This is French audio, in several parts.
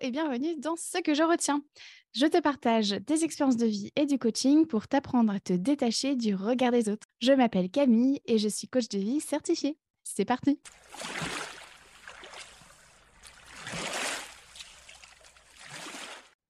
et bienvenue dans Ce que je retiens. Je te partage des expériences de vie et du coaching pour t'apprendre à te détacher du regard des autres. Je m'appelle Camille et je suis coach de vie certifiée. C'est parti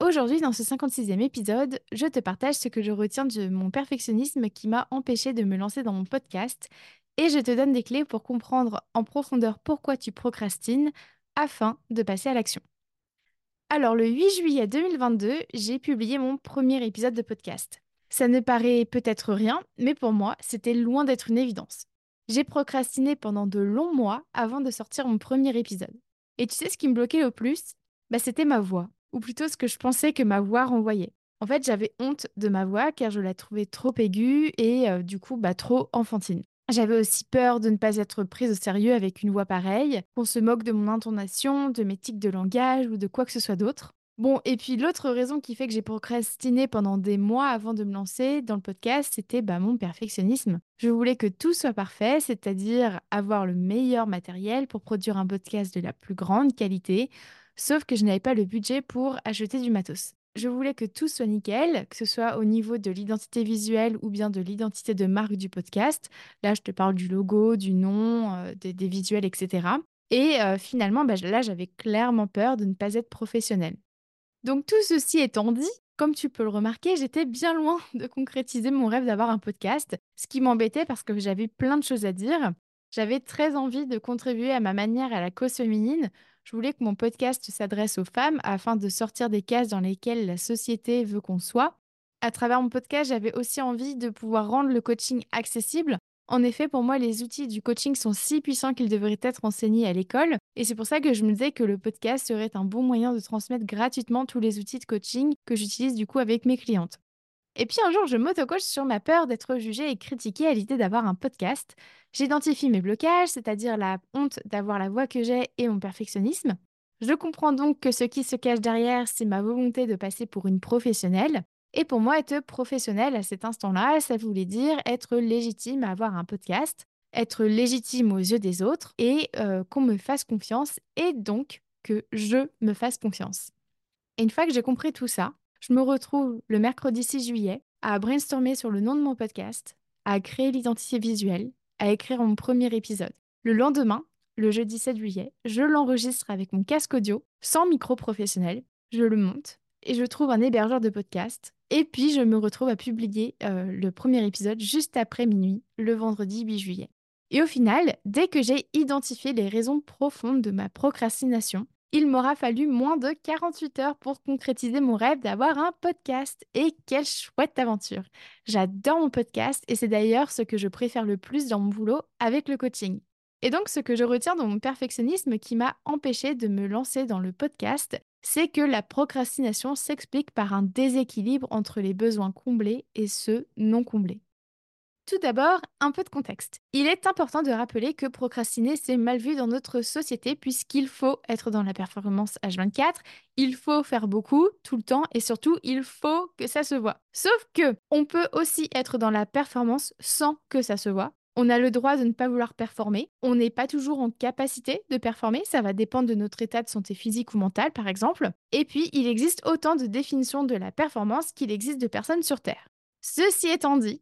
Aujourd'hui, dans ce 56e épisode, je te partage ce que je retiens de mon perfectionnisme qui m'a empêché de me lancer dans mon podcast et je te donne des clés pour comprendre en profondeur pourquoi tu procrastines afin de passer à l'action. Alors, le 8 juillet 2022, j'ai publié mon premier épisode de podcast. Ça ne paraît peut-être rien, mais pour moi, c'était loin d'être une évidence. J'ai procrastiné pendant de longs mois avant de sortir mon premier épisode. Et tu sais ce qui me bloquait le plus? Bah, C'était ma voix, ou plutôt ce que je pensais que ma voix renvoyait. En fait, j'avais honte de ma voix car je la trouvais trop aiguë et euh, du coup bah, trop enfantine. J'avais aussi peur de ne pas être prise au sérieux avec une voix pareille, qu'on se moque de mon intonation, de mes tics de langage ou de quoi que ce soit d'autre. Bon, et puis l'autre raison qui fait que j'ai procrastiné pendant des mois avant de me lancer dans le podcast, c'était bah, mon perfectionnisme. Je voulais que tout soit parfait, c'est-à-dire avoir le meilleur matériel pour produire un podcast de la plus grande qualité, sauf que je n'avais pas le budget pour acheter du matos je voulais que tout soit nickel, que ce soit au niveau de l'identité visuelle ou bien de l'identité de marque du podcast. Là, je te parle du logo, du nom, euh, des, visuels, etc. Et euh, finalement, bah, là, j'avais clairement peur de ne pas être professionnelle. Donc tout ceci étant dit, comme tu peux le remarquer, j'étais bien loin de concrétiser mon rêve d'avoir un podcast, ce qui m'embêtait parce que j'avais plein de choses à dire. J'avais très envie de contribuer à ma manière à la cause féminine, je voulais que mon podcast s'adresse aux femmes afin de sortir des cases dans lesquelles la société veut qu'on soit. À travers mon podcast, j'avais aussi envie de pouvoir rendre le coaching accessible. En effet, pour moi, les outils du coaching sont si puissants qu'ils devraient être enseignés à l'école. Et c'est pour ça que je me disais que le podcast serait un bon moyen de transmettre gratuitement tous les outils de coaching que j'utilise du coup avec mes clientes. Et puis un jour, je m'auto-coach sur ma peur d'être jugée et critiquée à l'idée d'avoir un podcast. J'identifie mes blocages, c'est-à-dire la honte d'avoir la voix que j'ai et mon perfectionnisme. Je comprends donc que ce qui se cache derrière, c'est ma volonté de passer pour une professionnelle. Et pour moi, être professionnelle à cet instant-là, ça voulait dire être légitime à avoir un podcast, être légitime aux yeux des autres et euh, qu'on me fasse confiance et donc que je me fasse confiance. Et une fois que j'ai compris tout ça, je me retrouve le mercredi 6 juillet à brainstormer sur le nom de mon podcast, à créer l'identité visuelle, à écrire mon premier épisode. Le lendemain, le jeudi 7 juillet, je l'enregistre avec mon casque audio, sans micro professionnel, je le monte et je trouve un hébergeur de podcast. Et puis je me retrouve à publier euh, le premier épisode juste après minuit, le vendredi 8 juillet. Et au final, dès que j'ai identifié les raisons profondes de ma procrastination, il m'aura fallu moins de 48 heures pour concrétiser mon rêve d'avoir un podcast. Et quelle chouette aventure J'adore mon podcast et c'est d'ailleurs ce que je préfère le plus dans mon boulot avec le coaching. Et donc ce que je retiens dans mon perfectionnisme qui m'a empêché de me lancer dans le podcast, c'est que la procrastination s'explique par un déséquilibre entre les besoins comblés et ceux non comblés. Tout d'abord, un peu de contexte. Il est important de rappeler que procrastiner, c'est mal vu dans notre société puisqu'il faut être dans la performance H24, il faut faire beaucoup, tout le temps, et surtout, il faut que ça se voit. Sauf que, on peut aussi être dans la performance sans que ça se voit. On a le droit de ne pas vouloir performer. On n'est pas toujours en capacité de performer. Ça va dépendre de notre état de santé physique ou mentale, par exemple. Et puis, il existe autant de définitions de la performance qu'il existe de personnes sur Terre. Ceci étant dit,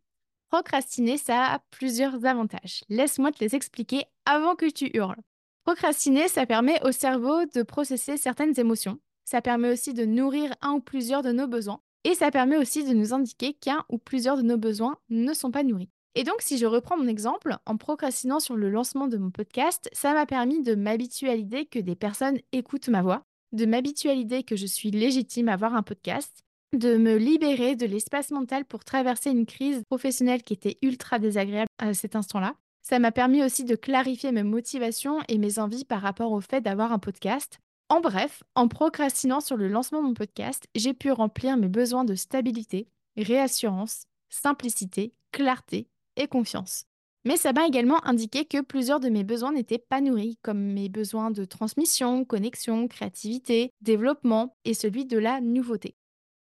Procrastiner, ça a plusieurs avantages. Laisse-moi te les expliquer avant que tu hurles. Procrastiner, ça permet au cerveau de processer certaines émotions. Ça permet aussi de nourrir un ou plusieurs de nos besoins. Et ça permet aussi de nous indiquer qu'un ou plusieurs de nos besoins ne sont pas nourris. Et donc, si je reprends mon exemple, en procrastinant sur le lancement de mon podcast, ça m'a permis de m'habituer à l'idée que des personnes écoutent ma voix, de m'habituer à l'idée que je suis légitime à avoir un podcast, de me libérer de l'espace mental pour traverser une crise professionnelle qui était ultra désagréable à cet instant-là. Ça m'a permis aussi de clarifier mes motivations et mes envies par rapport au fait d'avoir un podcast. En bref, en procrastinant sur le lancement de mon podcast, j'ai pu remplir mes besoins de stabilité, réassurance, simplicité, clarté et confiance. Mais ça m'a également indiqué que plusieurs de mes besoins n'étaient pas nourris, comme mes besoins de transmission, connexion, créativité, développement et celui de la nouveauté.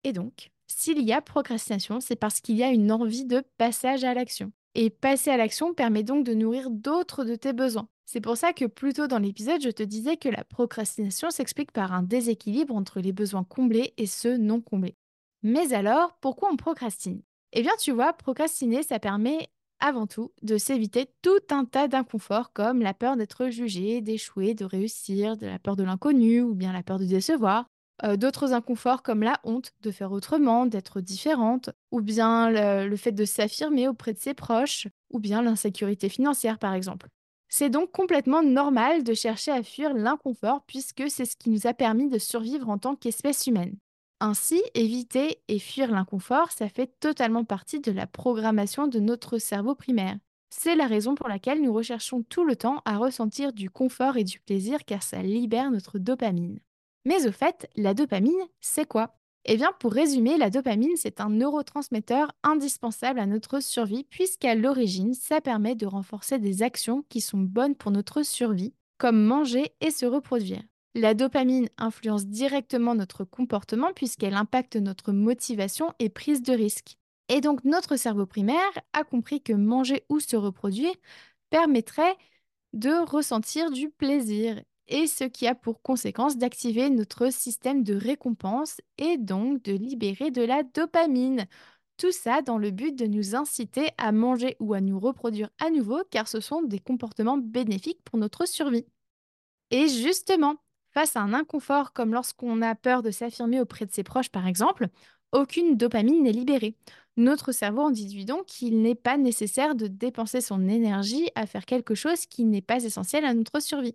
Et donc, s'il y a procrastination, c'est parce qu'il y a une envie de passage à l'action. Et passer à l'action permet donc de nourrir d'autres de tes besoins. C'est pour ça que plus tôt dans l'épisode, je te disais que la procrastination s'explique par un déséquilibre entre les besoins comblés et ceux non comblés. Mais alors, pourquoi on procrastine? Eh bien, tu vois, procrastiner, ça permet avant tout de s'éviter tout un tas d'inconforts comme la peur d'être jugé, d'échouer, de réussir, de la peur de l'inconnu ou bien la peur de décevoir. Euh, D'autres inconforts comme la honte de faire autrement, d'être différente, ou bien le, le fait de s'affirmer auprès de ses proches, ou bien l'insécurité financière par exemple. C'est donc complètement normal de chercher à fuir l'inconfort puisque c'est ce qui nous a permis de survivre en tant qu'espèce humaine. Ainsi, éviter et fuir l'inconfort, ça fait totalement partie de la programmation de notre cerveau primaire. C'est la raison pour laquelle nous recherchons tout le temps à ressentir du confort et du plaisir car ça libère notre dopamine. Mais au fait, la dopamine, c'est quoi? Eh bien, pour résumer, la dopamine, c'est un neurotransmetteur indispensable à notre survie puisqu'à l'origine, ça permet de renforcer des actions qui sont bonnes pour notre survie, comme manger et se reproduire. La dopamine influence directement notre comportement puisqu'elle impacte notre motivation et prise de risque. Et donc notre cerveau primaire a compris que manger ou se reproduire permettrait de ressentir du plaisir et ce qui a pour conséquence d'activer notre système de récompense et donc de libérer de la dopamine. Tout ça dans le but de nous inciter à manger ou à nous reproduire à nouveau car ce sont des comportements bénéfiques pour notre survie. Et justement, Face à un inconfort comme lorsqu'on a peur de s'affirmer auprès de ses proches, par exemple, aucune dopamine n'est libérée. Notre cerveau en déduit donc qu'il n'est pas nécessaire de dépenser son énergie à faire quelque chose qui n'est pas essentiel à notre survie.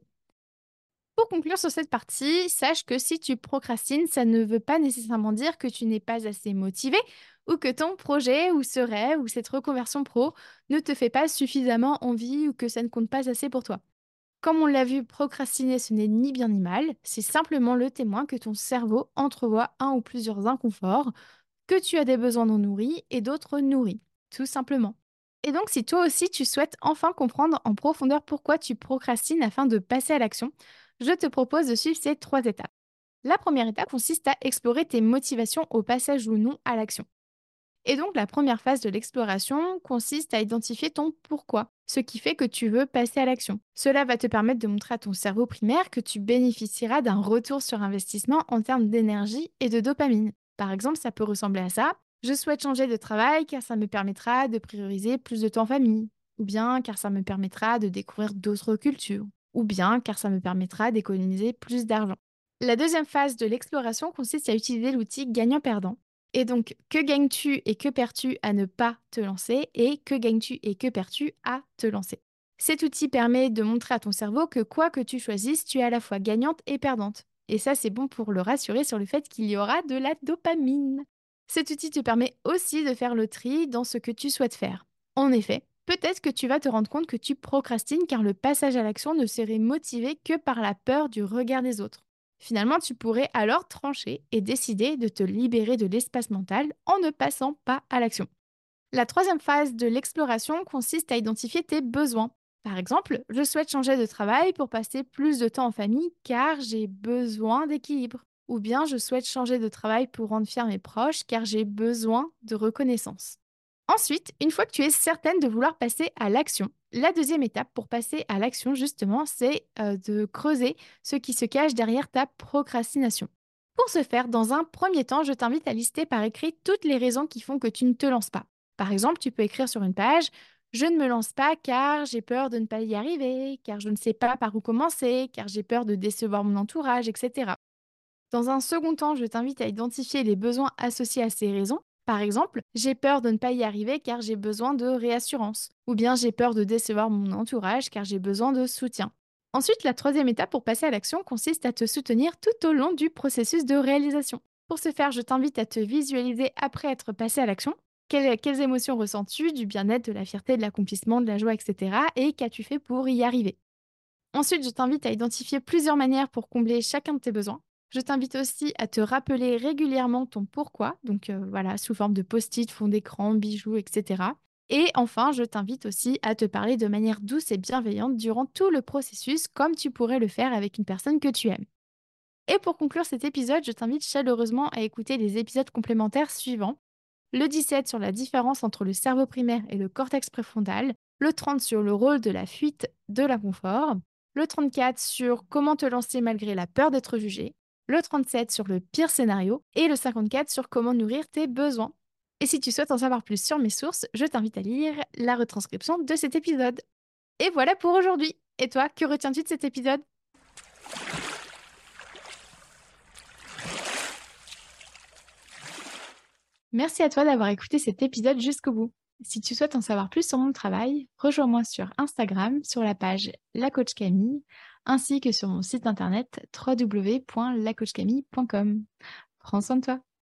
Pour conclure sur cette partie, sache que si tu procrastines, ça ne veut pas nécessairement dire que tu n'es pas assez motivé ou que ton projet ou ce rêve ou cette reconversion pro ne te fait pas suffisamment envie ou que ça ne compte pas assez pour toi. Comme on l'a vu, procrastiner, ce n'est ni bien ni mal, c'est simplement le témoin que ton cerveau entrevoit un ou plusieurs inconforts, que tu as des besoins non nourris et d'autres nourris, tout simplement. Et donc, si toi aussi tu souhaites enfin comprendre en profondeur pourquoi tu procrastines afin de passer à l'action, je te propose de suivre ces trois étapes. La première étape consiste à explorer tes motivations au passage ou non à l'action. Et donc, la première phase de l'exploration consiste à identifier ton pourquoi, ce qui fait que tu veux passer à l'action. Cela va te permettre de montrer à ton cerveau primaire que tu bénéficieras d'un retour sur investissement en termes d'énergie et de dopamine. Par exemple, ça peut ressembler à ça. Je souhaite changer de travail car ça me permettra de prioriser plus de temps en famille, ou bien car ça me permettra de découvrir d'autres cultures, ou bien car ça me permettra d'économiser plus d'argent. La deuxième phase de l'exploration consiste à utiliser l'outil gagnant-perdant et donc, que gagnes-tu et que perds-tu à ne pas te lancer et que gagnes-tu et que perds-tu à te lancer? Cet outil permet de montrer à ton cerveau que quoi que tu choisisses, tu es à la fois gagnante et perdante. Et ça, c'est bon pour le rassurer sur le fait qu'il y aura de la dopamine. Cet outil te permet aussi de faire le tri dans ce que tu souhaites faire. En effet, peut-être que tu vas te rendre compte que tu procrastines car le passage à l'action ne serait motivé que par la peur du regard des autres. Finalement, tu pourrais alors trancher et décider de te libérer de l'espace mental en ne passant pas à l'action. La troisième phase de l'exploration consiste à identifier tes besoins. Par exemple, je souhaite changer de travail pour passer plus de temps en famille car j'ai besoin d'équilibre. Ou bien je souhaite changer de travail pour rendre fiers mes proches car j'ai besoin de reconnaissance. Ensuite, une fois que tu es certaine de vouloir passer à l'action, la deuxième étape pour passer à l'action, justement, c'est euh, de creuser ce qui se cache derrière ta procrastination. Pour ce faire, dans un premier temps, je t'invite à lister par écrit toutes les raisons qui font que tu ne te lances pas. Par exemple, tu peux écrire sur une page Je ne me lance pas car j'ai peur de ne pas y arriver, car je ne sais pas par où commencer, car j'ai peur de décevoir mon entourage, etc. Dans un second temps, je t'invite à identifier les besoins associés à ces raisons par exemple, j'ai peur de ne pas y arriver car j'ai besoin de réassurance, ou bien j'ai peur de décevoir mon entourage car j'ai besoin de soutien. Ensuite, la troisième étape pour passer à l'action consiste à te soutenir tout au long du processus de réalisation. Pour ce faire, je t'invite à te visualiser après être passé à l'action. Quelles, émotions ressens-tu? Du bien-être, de la fierté, de l'accomplissement, de la joie, etc. Et qu'as-tu fait pour y arriver? Ensuite, je t'invite à identifier plusieurs manières pour combler chacun de tes besoins. Je t'invite aussi à te rappeler régulièrement ton pourquoi, donc euh, voilà, sous forme de post-it, fond d'écran, bijoux, etc. Et enfin, je t'invite aussi à te parler de manière douce et bienveillante durant tout le processus, comme tu pourrais le faire avec une personne que tu aimes. Et pour conclure cet épisode, je t'invite chaleureusement à écouter les épisodes complémentaires suivants. Le 17 sur la différence entre le cerveau primaire et le cortex préfrontal, le 30 sur le rôle de la fuite de l'inconfort, le 34 sur comment te lancer malgré la peur d'être jugé, le 37 sur le pire scénario et le 54 sur comment nourrir tes besoins. Et si tu souhaites en savoir plus sur mes sources, je t'invite à lire la retranscription de cet épisode. Et voilà pour aujourd'hui. Et toi, que retiens-tu de cet épisode? Merci à toi d'avoir écouté cet épisode jusqu'au bout. Si tu souhaites en savoir plus sur mon travail, rejoins-moi sur Instagram sur la page La Camille ainsi que sur mon site internet www.lacoachcamille.com. Prends soin de toi.